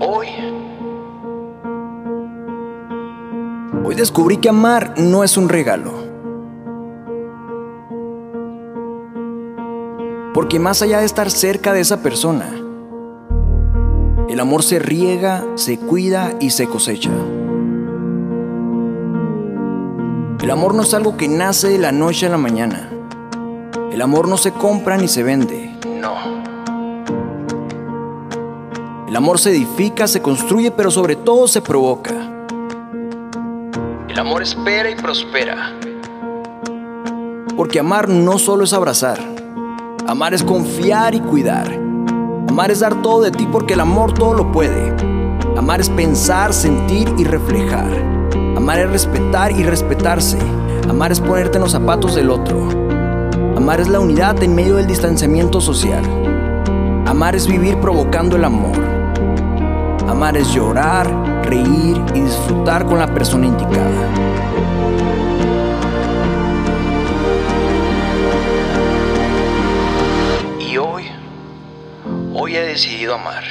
Hoy. Hoy descubrí que amar no es un regalo. Porque más allá de estar cerca de esa persona, el amor se riega, se cuida y se cosecha. El amor no es algo que nace de la noche a la mañana. El amor no se compra ni se vende. El amor se edifica, se construye, pero sobre todo se provoca. El amor espera y prospera. Porque amar no solo es abrazar. Amar es confiar y cuidar. Amar es dar todo de ti porque el amor todo lo puede. Amar es pensar, sentir y reflejar. Amar es respetar y respetarse. Amar es ponerte en los zapatos del otro. Amar es la unidad en medio del distanciamiento social. Amar es vivir provocando el amor. Amar es llorar, reír y disfrutar con la persona indicada. Y hoy, hoy he decidido amar.